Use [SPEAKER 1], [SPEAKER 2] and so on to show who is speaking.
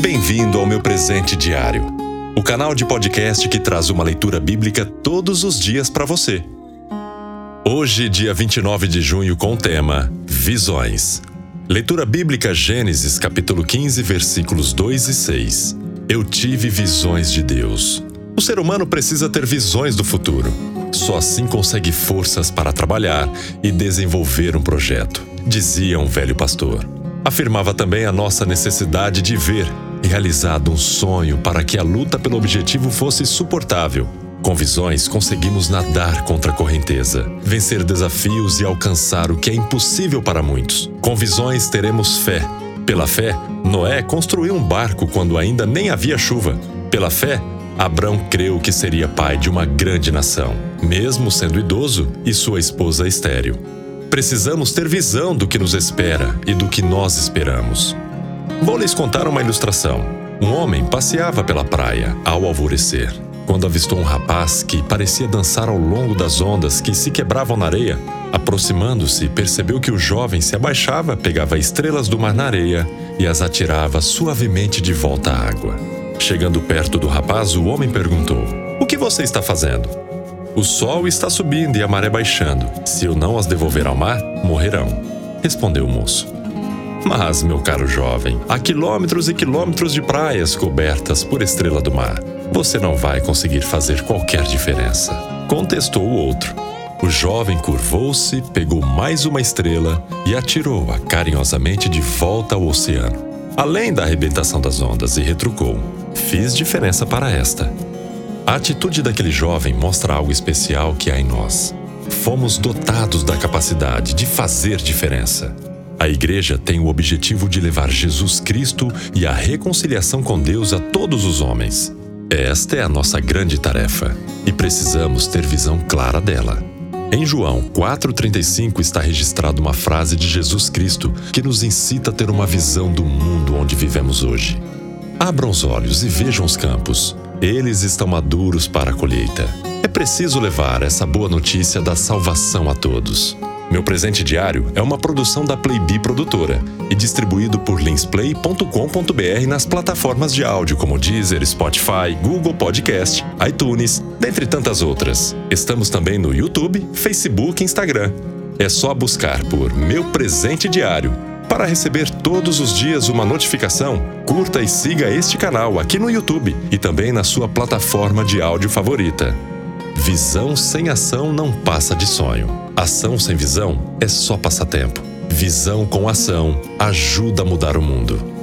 [SPEAKER 1] Bem-vindo ao meu presente diário, o canal de podcast que traz uma leitura bíblica todos os dias para você. Hoje, dia 29 de junho, com o tema Visões. Leitura bíblica Gênesis, capítulo 15, versículos 2 e 6. Eu tive visões de Deus. O ser humano precisa ter visões do futuro. Só assim consegue forças para trabalhar e desenvolver um projeto, dizia um velho pastor. Afirmava também a nossa necessidade de ver realizado um sonho para que a luta pelo objetivo fosse suportável. Com visões, conseguimos nadar contra a correnteza, vencer desafios e alcançar o que é impossível para muitos. Com visões, teremos fé. Pela fé, Noé construiu um barco quando ainda nem havia chuva. Pela fé, Abrão creu que seria pai de uma grande nação, mesmo sendo idoso e sua esposa estéril. Precisamos ter visão do que nos espera e do que nós esperamos. Vou lhes contar uma ilustração. Um homem passeava pela praia ao alvorecer, quando avistou um rapaz que parecia dançar ao longo das ondas que se quebravam na areia. Aproximando-se, percebeu que o jovem se abaixava, pegava estrelas do mar na areia e as atirava suavemente de volta à água. Chegando perto do rapaz, o homem perguntou: O que você está fazendo? O sol está subindo e a maré baixando. Se eu não as devolver ao mar, morrerão. Respondeu o moço. Mas, meu caro jovem, há quilômetros e quilômetros de praias cobertas por estrela do mar. Você não vai conseguir fazer qualquer diferença. Contestou o outro. O jovem curvou-se, pegou mais uma estrela e atirou-a carinhosamente de volta ao oceano, além da arrebentação das ondas, e retrucou: Fiz diferença para esta. A atitude daquele jovem mostra algo especial que há em nós. Fomos dotados da capacidade de fazer diferença. A igreja tem o objetivo de levar Jesus Cristo e a reconciliação com Deus a todos os homens. Esta é a nossa grande tarefa e precisamos ter visão clara dela. Em João 4,35 está registrada uma frase de Jesus Cristo que nos incita a ter uma visão do mundo onde vivemos hoje. Abram os olhos e vejam os campos. Eles estão maduros para a colheita. É preciso levar essa boa notícia da salvação a todos. Meu presente diário é uma produção da Playbee Produtora e distribuído por linsplay.com.br nas plataformas de áudio como Deezer, Spotify, Google Podcast, iTunes, dentre tantas outras. Estamos também no YouTube, Facebook e Instagram. É só buscar por Meu Presente Diário. Para receber todos os dias uma notificação, curta e siga este canal aqui no YouTube e também na sua plataforma de áudio favorita. Visão sem ação não passa de sonho. Ação sem visão é só passatempo. Visão com ação ajuda a mudar o mundo.